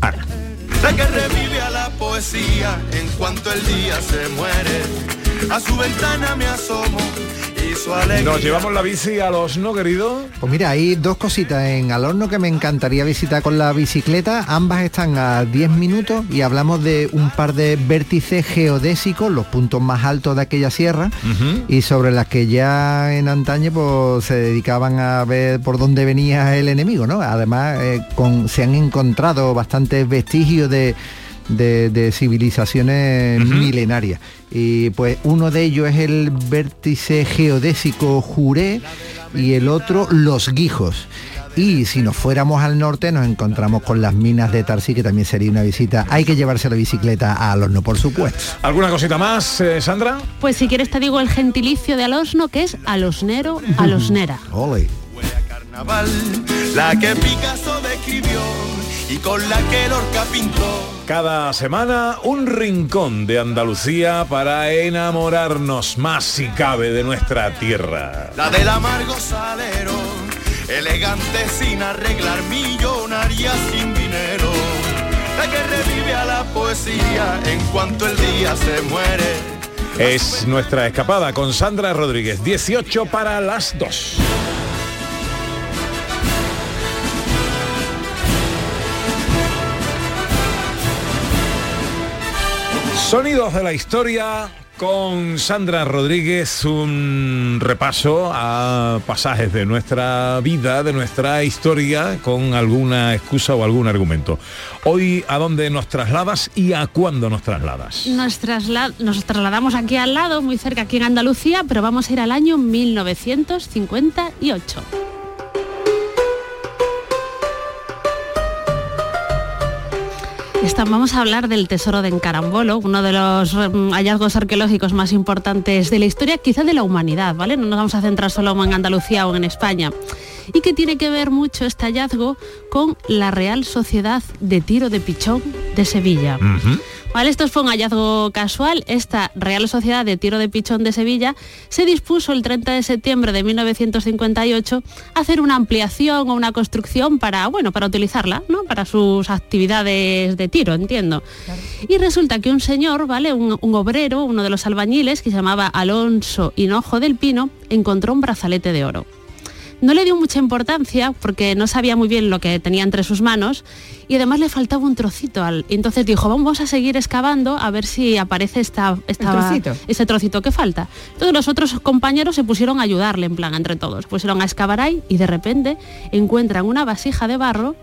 Ana. La que revive a la poesía en cuanto el día se muere. A su ventana me asomo. Nos llevamos la bici a los no, querido. Pues mira, hay dos cositas en Alorno que me encantaría visitar con la bicicleta. Ambas están a 10 minutos y hablamos de un par de vértices geodésicos, los puntos más altos de aquella sierra, y sobre las que ya en antaño pues, se dedicaban a ver por dónde venía el enemigo, ¿no? Además, eh, con, se han encontrado bastantes vestigios de de, de civilizaciones milenarias. Y pues uno de ellos es el vértice geodésico Juré y el otro Los Guijos. Y si nos fuéramos al norte nos encontramos con las minas de Tarsi, que también sería una visita. Hay que llevarse la bicicleta a Alosno, por supuesto. ¿Alguna cosita más, eh, Sandra? Pues si quieres te digo el gentilicio de Alosno, que es alosnero, alosnera. Ole. Carnaval, la que Picasso describió y con la que Lorca pintó. Cada semana un rincón de Andalucía para enamorarnos más si cabe de nuestra tierra. La del amargo salero, elegante sin arreglar, millonaria sin dinero. La que revive a la poesía en cuanto el día se muere. Es nuestra escapada con Sandra Rodríguez, 18 para las 2. Sonidos de la historia con Sandra Rodríguez, un repaso a pasajes de nuestra vida, de nuestra historia, con alguna excusa o algún argumento. Hoy, ¿a dónde nos trasladas y a cuándo nos trasladas? Nos, trasla- nos trasladamos aquí al lado, muy cerca, aquí en Andalucía, pero vamos a ir al año 1958. Vamos a hablar del tesoro de Encarambolo, uno de los mm, hallazgos arqueológicos más importantes de la historia, quizá de la humanidad, ¿vale? No nos vamos a centrar solo en Andalucía o en España. Y que tiene que ver mucho este hallazgo con la Real Sociedad de Tiro de Pichón de Sevilla. Vale, esto fue un hallazgo casual. Esta Real Sociedad de Tiro de Pichón de Sevilla se dispuso el 30 de septiembre de 1958 a hacer una ampliación o una construcción para, bueno, para utilizarla, ¿no? Para sus actividades de tiro, entiendo. Y resulta que un señor, ¿vale? Un, un obrero, uno de los albañiles, que se llamaba Alonso Hinojo del Pino, encontró un brazalete de oro. No le dio mucha importancia porque no sabía muy bien lo que tenía entre sus manos y además le faltaba un trocito. Al, y entonces dijo, vamos a seguir excavando a ver si aparece esta, esta- trocito? ese trocito que falta. Entonces los otros compañeros se pusieron a ayudarle en plan entre todos. Pusieron a excavar ahí y de repente encuentran una vasija de barro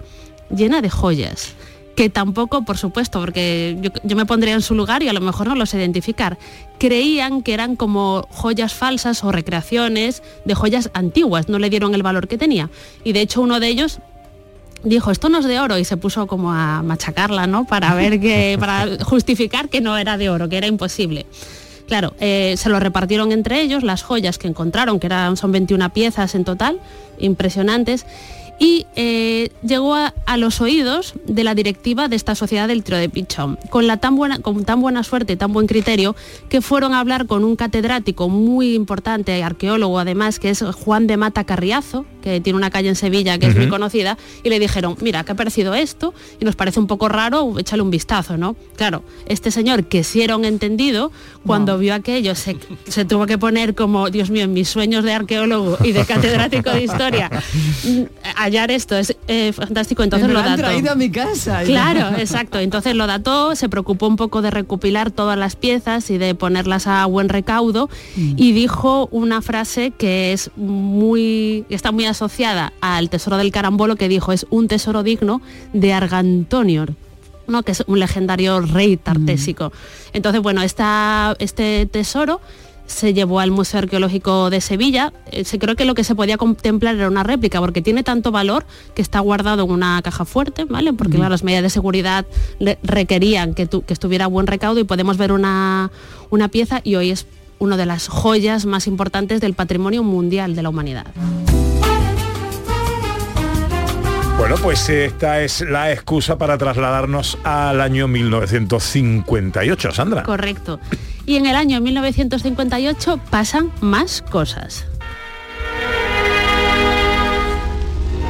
llena de joyas que tampoco, por supuesto, porque yo, yo me pondría en su lugar y a lo mejor no los identificar, creían que eran como joyas falsas o recreaciones de joyas antiguas, no le dieron el valor que tenía. Y de hecho uno de ellos dijo, esto no es de oro, y se puso como a machacarla, ¿no? Para ver que, para justificar que no era de oro, que era imposible. Claro, eh, se lo repartieron entre ellos, las joyas que encontraron, que eran, son 21 piezas en total, impresionantes, y eh, llegó a, los oídos de la directiva de esta sociedad del tiro de Pichón, con, la tan buena, con tan buena suerte y tan buen criterio que fueron a hablar con un catedrático muy importante, arqueólogo además, que es Juan de Mata Carriazo, que tiene una calle en Sevilla que es muy conocida, y le dijeron, mira, ¿qué ha parecido esto? Y nos parece un poco raro, échale un vistazo, ¿no? Claro, este señor que sí era un entendido, cuando vio aquello se, se tuvo que poner como, Dios mío, en mis sueños de arqueólogo y de catedrático de historia, hallar esto es eh, fantástico, entonces lo, dató. traído a mi casa. Claro, exacto. Entonces lo dató, se preocupó un poco de recopilar todas las piezas y de ponerlas a buen recaudo mm. y dijo una frase que es muy está muy asociada al tesoro del carambolo que dijo es un tesoro digno de Argantonior. ¿no? que es un legendario rey tartésico. Mm. Entonces, bueno, esta, este tesoro se llevó al Museo Arqueológico de Sevilla. Eh, se creo que lo que se podía contemplar era una réplica, porque tiene tanto valor que está guardado en una caja fuerte, ¿vale? Porque las medidas de seguridad requerían que, que, estuviera buen recaudo y podemos ver una, una pieza y hoy es una de las joyas más importantes del patrimonio mundial de la humanidad. Bueno, pues esta es la excusa para trasladarnos al año 1958, Sandra. Correcto. Y en el año 1958 pasan más cosas.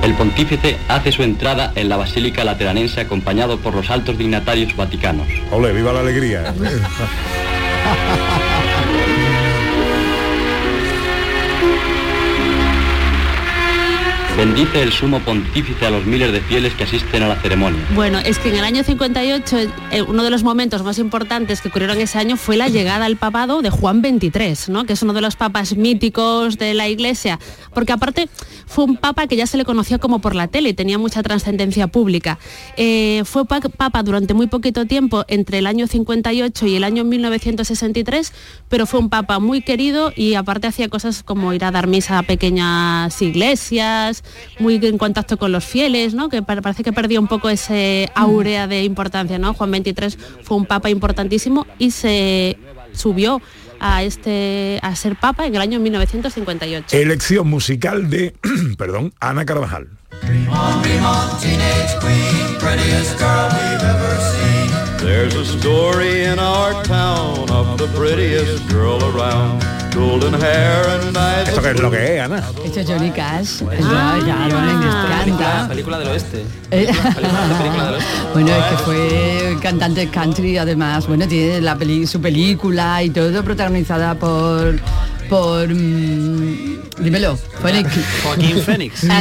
El pontífice hace su entrada en la Basílica Lateranense acompañado por los altos dignatarios vaticanos. ¡Ole, viva la alegría! Bendice el sumo pontífice a los miles de fieles que asisten a la ceremonia. Bueno, es que en el año 58 eh, uno de los momentos más importantes que ocurrieron ese año fue la llegada al papado de Juan XXIII, ¿no? que es uno de los papas míticos de la Iglesia, porque aparte fue un papa que ya se le conocía como por la tele tenía mucha trascendencia pública. Eh, fue papa durante muy poquito tiempo, entre el año 58 y el año 1963, pero fue un papa muy querido y aparte hacía cosas como ir a dar misa a pequeñas iglesias, muy en contacto con los fieles, ¿no? que parece que perdió un poco ese áurea de importancia. ¿no? Juan XXIII fue un papa importantísimo y se subió a este a ser papa en el año 1958. Elección musical de, perdón, Ana Carvajal. There's a story in our town of the prettiest girl around. Golden hair and eyes ¿Esto qué es lo que es, Ana? Esto es Johnny Cash. Ah, ya, ya, me encanta. Película del oeste. Eh. película del oeste. Bueno, es que fue cantante country, además. Bueno, tiene la peli su película y todo protagonizada por por mm, dímelo Joaquín Fénix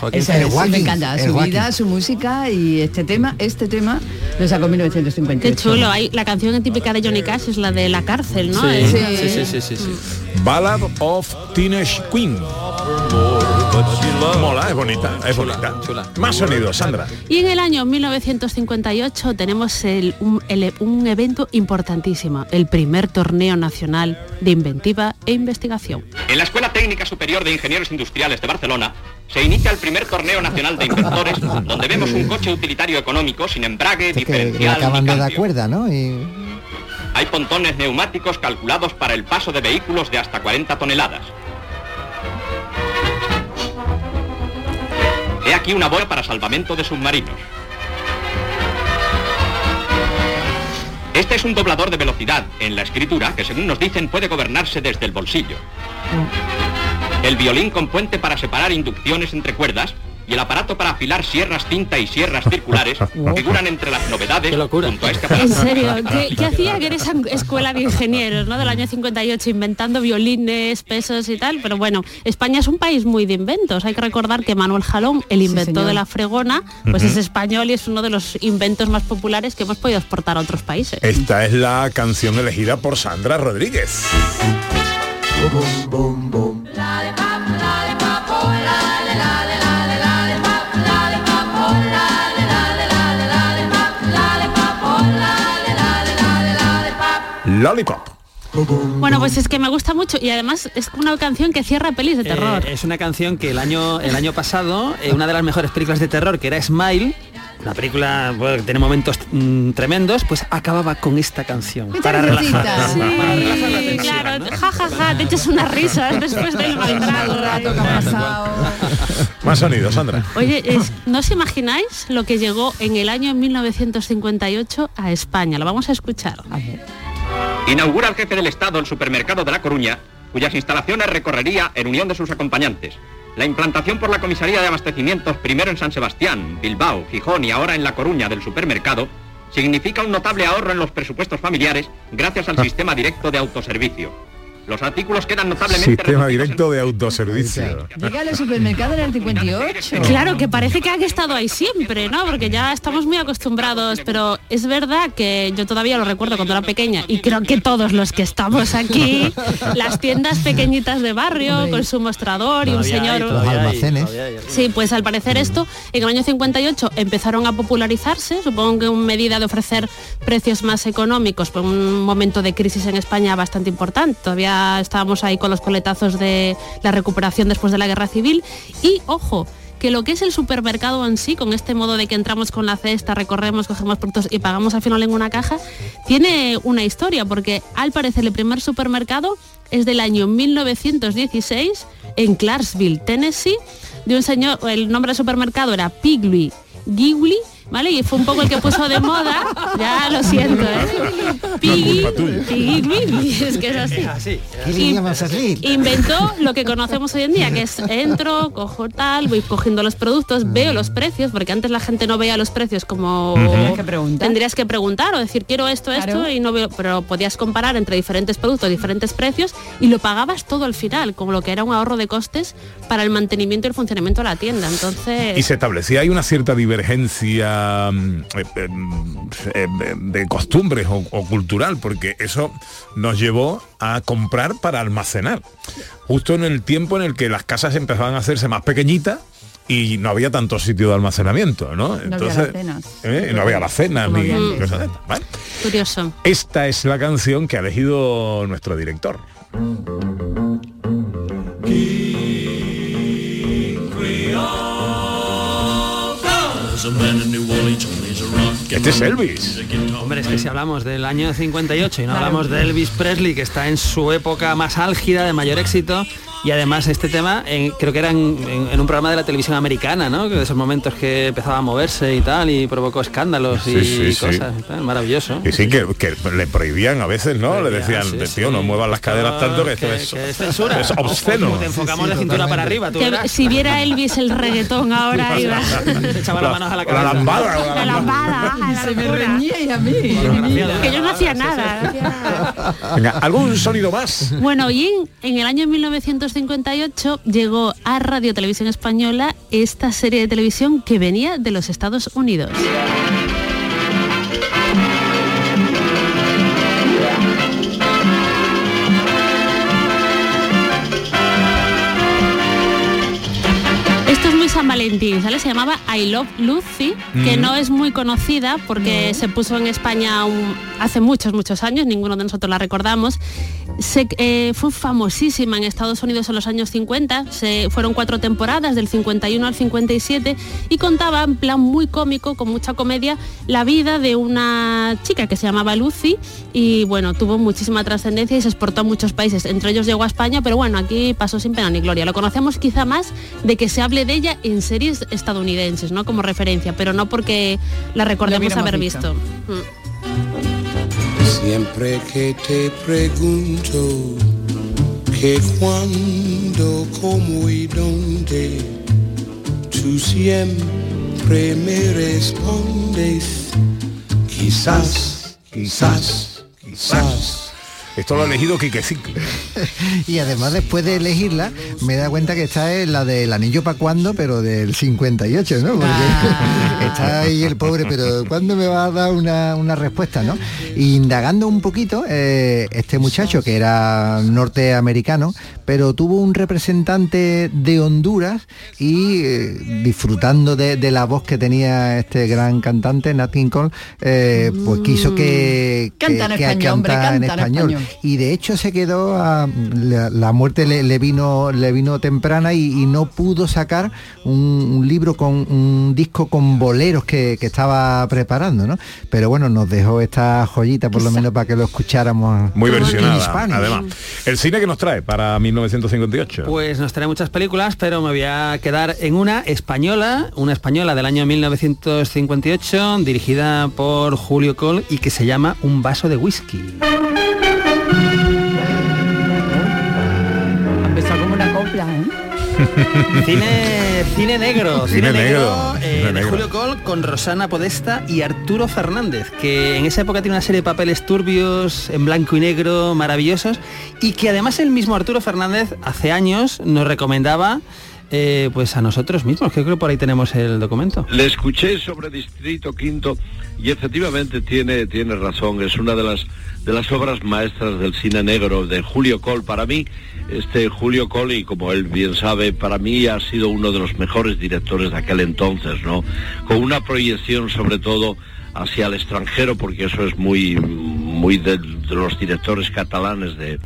Joaquín Fénix me encanta su vida su música y este tema este tema lo sacó en 1958 qué chulo hay la canción típica de Johnny Cash es la de la cárcel no sí sí sí sí, sí, Ballad of Teenage Queen. Mola, es bonita, es bonita. Más sonido, Sandra. Y en el año 1958 tenemos un evento importantísimo, el primer torneo nacional de inventiva e investigación. En la Escuela Técnica Superior de Ingenieros Industriales de Barcelona se inicia el primer torneo nacional de inventores donde vemos un coche utilitario económico sin embrague, diferencial acaban de dar cuerda, ¿no? Hay pontones neumáticos calculados para el paso de vehículos de hasta 40 toneladas. He aquí una boya para salvamento de submarinos. Este es un doblador de velocidad en la escritura que según nos dicen puede gobernarse desde el bolsillo. El violín con puente para separar inducciones entre cuerdas y el aparato para afilar sierras cinta y sierras circulares figuran entre las novedades Qué locura. junto a este En serio, ¿qué, hacía que esa escuela de ingenieros ¿no? del año 58 inventando violines, pesos y tal? Pero bueno, España es un país muy de inventos. Hay que recordar que Manuel Jalón, el inventor de la fregona, pues es español y es uno de los inventos más populares que hemos podido exportar a otros países. Esta es la canción elegida por Sandra Rodríguez. Lollipop. Bueno, pues es que me gusta mucho y además es una canción que cierra pelis de terror. Eh, es una canción que el año, el año pasado, eh, una de las mejores películas de terror, que era Smile, la película bueno, que tiene momentos mm, tremendos, pues acababa con esta canción. Para relajar, Sí, para relajar la tensión. claro, ja, ja, ja, te echas unas risas después del mal trago. Más sonido, Sandra. Oye, es- ¿no os imagináis lo que llegó en el año 1958 a España? Lo vamos a escuchar. Inaugura el jefe del Estado el supermercado de La Coruña, cuyas instalaciones recorrería en unión de sus acompañantes. La implantación por la Comisaría de Abastecimientos, primero en San Sebastián, Bilbao, Gijón y ahora en La Coruña del supermercado, significa un notable ahorro en los presupuestos familiares gracias al sistema directo de autoservicio. Los artículos quedan notablemente Sistema directo de autoservicio. Llega al supermercado en el 58. Claro, que parece que han estado ahí siempre, ¿no? Porque ya estamos muy acostumbrados, pero es verdad que yo todavía lo recuerdo cuando era pequeña y creo que todos los que estamos aquí, las tiendas pequeñitas de barrio con su mostrador y un señor... Los almacenes. Sí, pues al parecer esto en el año 58 empezaron a popularizarse, supongo que en medida de ofrecer precios más económicos por un momento de crisis en España bastante importante. Todavía estábamos ahí con los coletazos de la recuperación después de la guerra civil. Y ojo, que lo que es el supermercado en sí, con este modo de que entramos con la cesta, recorremos, cogemos productos y pagamos al final en una caja, tiene una historia, porque al parecer el primer supermercado es del año 1916 en Clarksville, Tennessee, de un señor, el nombre del supermercado era Piggly Ghibli, ¿vale? Y fue un poco el que puso de moda, ya lo siento, ¿eh? Piggy, Piggy es que es así. Inventó lo que conocemos hoy en día, que es entro, cojo tal, voy cogiendo los productos, veo los precios, porque antes la gente no veía los precios como Tenías que preguntar. tendrías que preguntar o decir quiero esto, esto y no veo, pero podías comparar entre diferentes productos, diferentes precios y lo pagabas todo al final, como lo que era un ahorro de costes para el mantenimiento y el funcionamiento de la tienda. Entonces, Y se establecía ahí una cierta divergencia mm, eh, eh, eh, de costumbres o, o cultural, porque eso nos llevó a comprar para almacenar. Justo en el tiempo en el que las casas empezaban a hacerse más pequeñitas y no había tanto sitio de almacenamiento, ¿no? No había. ¿eh? no había las cenas Como ni cosas de estas, ¿vale? curioso. Esta es la canción que ha elegido nuestro director. Este es Elvis. Hombre, es que si hablamos del año 58 y no hablamos de Elvis Presley, que está en su época más álgida, de mayor éxito, y además este tema en- creo que era en, en- en un programa de la televisión americana, ¿no? Que de esos momentos que empezaba a moverse y tal, y provocó escándalos y Sí, sí, sí. cosas. y tal, Maravilloso. Y sí, que, que le prohibían a veces, ¿no? Le decían, tío, no muevas las caderas tanto que esto que- es, que es censura. es obsceno. Te enfocamos la cintura para arriba, tú Que si viera Elvis el reggaetón ahora iba. Se echaba las manos a la cabeza. La lambada. La lambada, a la Se me reñía y a mí. Que yo no hacía nada. Venga, ¿algún sonido más? Bueno, y en, en el año 1958 llegó a Radio Televisión Española esta serie de televisión que venía de los Estados Unidos. Valentín, ¿sale? Se llamaba I Love Lucy, que no es muy conocida porque se puso en España un- hace muchos, muchos años, ninguno de nosotros la recordamos. Se, eh, fue famosísima en Estados Unidos en los años 50, se, fueron cuatro temporadas, del 51 al 57, y contaba en plan muy cómico, con mucha comedia, la vida de una chica que se llamaba Lucy, y bueno, tuvo muchísima trascendencia y se exportó a muchos países, entre ellos llegó a España, pero bueno, aquí pasó sin pena ni gloria. Lo conocemos quizá más de que se hable de ella en series estadounidenses, ¿no? Como referencia, pero no porque la recordemos haber visto. visto. Mm. Siempre que te pregunto que cuándo, cómo y dónde, tú siempre me respondes, quizás, quizás, quizás. Esto lo ha elegido Quique Cicle. Y además después de elegirla, me da cuenta que esta es la del anillo para cuándo, pero del 58, ¿no? Porque está ahí el pobre, pero ¿cuándo me va a dar una, una respuesta, no? Y indagando un poquito, eh, este muchacho que era norteamericano, pero tuvo un representante de Honduras y eh, disfrutando de, de la voz que tenía este gran cantante, Nat King Cole, eh, pues quiso que, que- Canta en que español, hombre, cantara canta en español. Y de hecho se quedó a, la, muerte le, vino le vino temprana y, no pudo sacar un, libro con un disco con boleros que, estaba preparando, ¿no? Pero bueno, nos dejó esta joyita por lo menos para que lo escucháramos muy versionada. Además, el cine que nos trae para 1958. Pues nos trae muchas películas, pero me voy a quedar en una española, una española del año 1958, dirigida por Julio Col y que se llama Un vaso de whisky. Cine, cine negro, cine, negro, eh, de Julio Col con Rosana Podesta y Arturo Fernández, que en esa época tiene una serie de papeles turbios, en blanco y negro, maravillosos, y que además el mismo Arturo Fernández hace años nos recomendaba eh, pues a nosotros mismos, que creo que por ahí tenemos el documento. Le escuché sobre Distrito Quinto y efectivamente tiene, tiene razón, es una de las, de las obras maestras del cine negro de Julio Col. Para mí, este Julio Col, y como él bien sabe, para mí ha sido uno de los mejores directores de aquel entonces, ¿no? Con una proyección sobre todo hacia el extranjero, porque eso es muy, muy de, los directores catalanes de,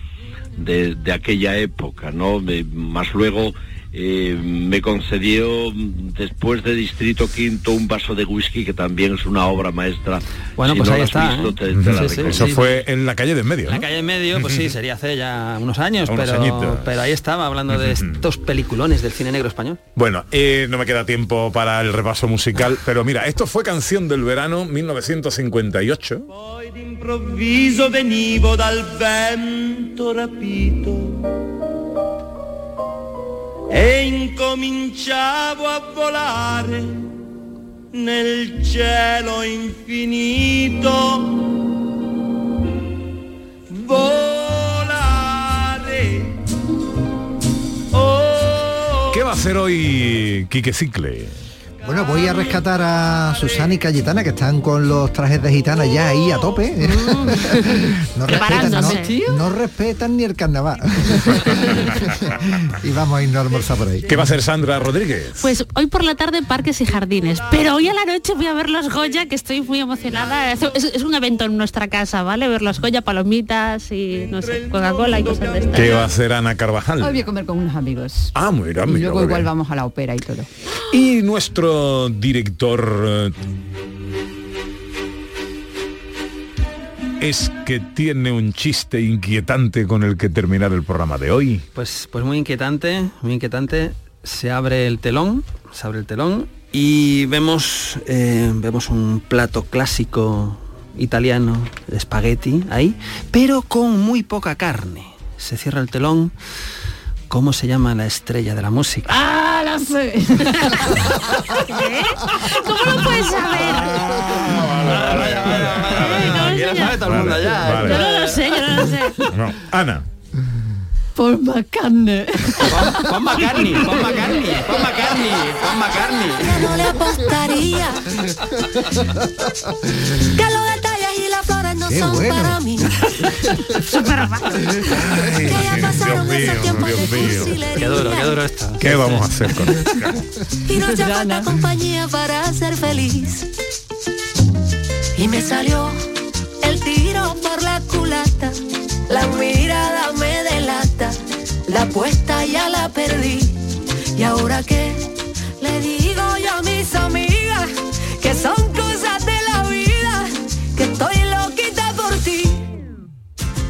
de, de aquella época, ¿no? Más luego eh, me concedió después de Distrito Quinto un vaso de whisky que también es una obra maestra. Bueno, pues ahí está. ¿eh? Eso fue en la calle de en medio. En la calle de en medio, pues sí, sería hace ya unos años, pero, pero ahí estaba hablando de estos peliculones del cine negro español. Bueno, eh, no me queda tiempo para el repaso musical, pero mira, esto fue canción del verano 1958. improvviso venivo dal vento rapito e incominciavo a volare nel cielo infinito. Volare. Oh. ¿Qué va a hacer hoy Quique? Bueno, voy a rescatar a Susana y Cayetana que están con los trajes de gitana ya ahí a tope. Mm. no, respetan, ni el carnaval. y vamos a irnos a almorzar por ahí. ¿Qué va a hacer Sandra Rodríguez? Pues hoy por la tarde parques y jardines, pero hoy a la noche voy a ver los Goya, que estoy muy emocionada. Es, un evento en nuestra casa, ¿vale? Ver los Goya, palomitas y no sé, Coca-Cola y cosas de estas. ¿Qué va a hacer Ana Carvajal? Hoy voy a comer con unos amigos. Ah, mira, mira. Y luego igual vamos a la ópera y todo. Y nuestro director eh, es que tiene un chiste inquietante con el que terminar el programa de hoy. Pues, pues muy inquietante, muy inquietante. Se abre el telón, se abre el telón y vemos, eh, vemos un plato clásico italiano de espagueti ahí, pero con muy poca carne. Se cierra el telón ¿Cómo se llama la estrella de la música? ¡Ah, la sé! ¿Eh? ¿Cómo lo puedes saber? Yo no lo sé, yo no lo sé. No. Ana. Por McCartney. Pon McCartney, pon McCartney, pon McCartney, pon McCartney. No le apostaría que lo no son para mí. Super Dios mío, Dios mío. Qué duro, qué duro esto. ¿Qué vamos a hacer con esto? Y no te falta compañía para ser feliz. Y me salió el tiro por la culata. La mirada me delata. La apuesta ya la perdí. ¿Y ahora qué?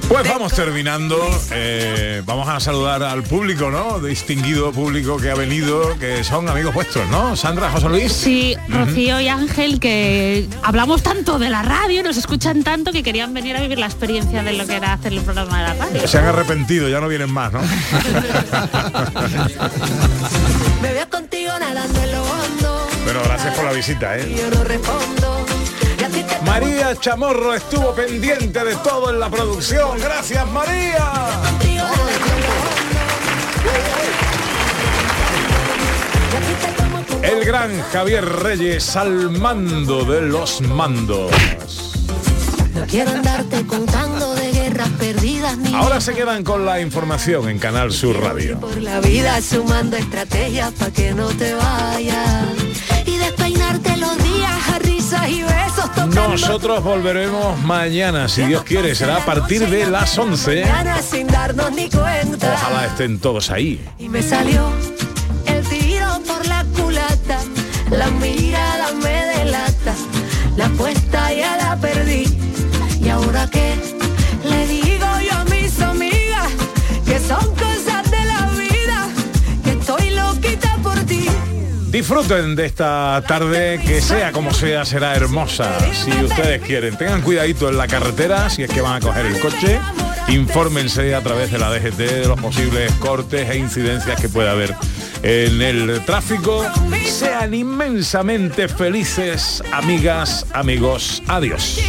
Pues vamos terminando. Eh, vamos a saludar al público, ¿no? Distinguido público que ha venido, que son amigos vuestros, ¿no? Sandra, José Luis. Sí, Rocío y Ángel, que hablamos tanto de la radio, nos escuchan tanto que querían venir a vivir la experiencia de lo que era hacer el programa de la radio. Se han arrepentido, ya no vienen más, ¿no? Me veo contigo nadando en lo hondo. Bueno, gracias por la visita, ¿eh? Yo no respondo. María Chamorro estuvo pendiente de todo en la producción. Gracias, María. El gran Javier Reyes al mando de los mandos. No quiero andarte contando de guerras perdidas ni Ahora se quedan con la información en Canal Sur Radio. Por la vida sumando estrategias para que no te vayas despeinarte los días a risas y besos Nosotros volveremos mañana, si Dios quiere, será a partir de las 11. sin darnos ni cuenta. Ojalá estén todos ahí. Y me salió el tiro por la culata, la mirada me delata, la apuesta ya la perdí. ¿Y ahora qué? Le digo yo a mis amigas que son Disfruten de esta tarde, que sea como sea, será hermosa, si ustedes quieren. Tengan cuidadito en la carretera, si es que van a coger el coche. Infórmense a través de la DGT de los posibles cortes e incidencias que pueda haber en el tráfico. Sean inmensamente felices, amigas, amigos. Adiós.